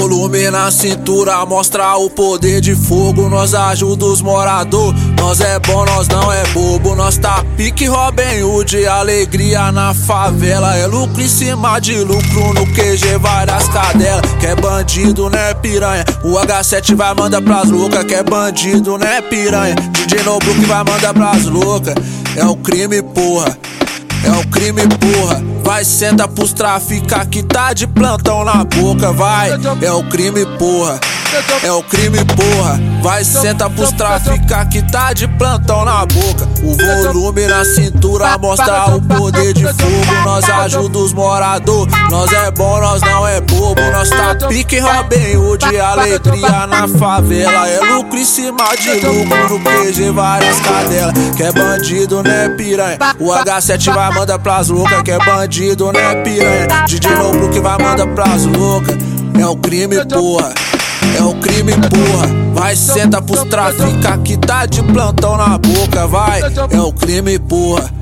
volume na cintura mostra o poder de fogo. Nós ajuda os morador. Nós é bom, nós não é bobo. Nós tá pique Robin Hood. Alegria na favela. É lucro em cima de lucro no QG, várias cadelas. Que é bandido, né, piranha? O H7 vai mandar pras loucas. Que é bandido, né, piranha? DJ Noblu que vai mandar pras loucas. É o crime, porra. É o crime, porra. Vai, senta pros trafica que tá de plantão na boca, vai. É o crime, porra. É o crime, porra. Vai, senta pros trafica que tá de plantão na boca. O volume na cintura mostra o poder de fogo. Nós ajuda os morador. Nós é bom, nós não é tá pique Robin Hood. Alegria na favela. É lucro em cima de lucro. No PG, várias cadelas. Que é bandido, né, piranha? O H7 vai mandar pras loucas. Que é bandido, né, piranha? DJ Noblu que vai mandar pras loucas. É o crime, porra. É o crime, porra. Vai, senta pros trafica que tá de plantão na boca, vai. É o crime, porra.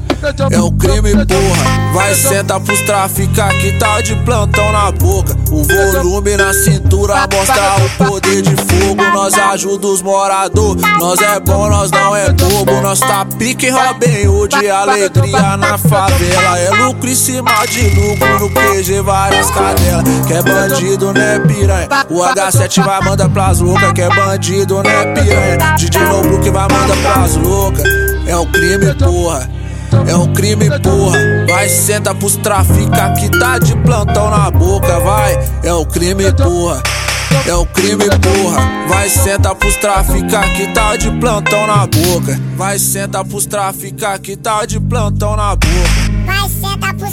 É o crime, porra. Vai, senta pros trafica que tá de plantão na boca. O volume na cintura mostra o poder de fogo. Nós ajuda os morador. Nós é bom, nós não é bobo. Nós tá pique Robin Hood. Alegria na favela. É lucro em cima de lucro. No QG, várias cadelas. Que é bandido, né, piranha? O H7 vai mandar pras loucas. Que é bandido, né, piranha? DJ Noblu que vai mandar pras loucas. É o crime, porra. É um crime, porra. Vai, senta pros trafica que tá de plantão na boca, vai. É um crime, porra. É o crime, porra. Vai, senta pros trafica que tá de plantão na boca. Vai, senta pros trafica que tá de plantão na boca. Vai, senta pros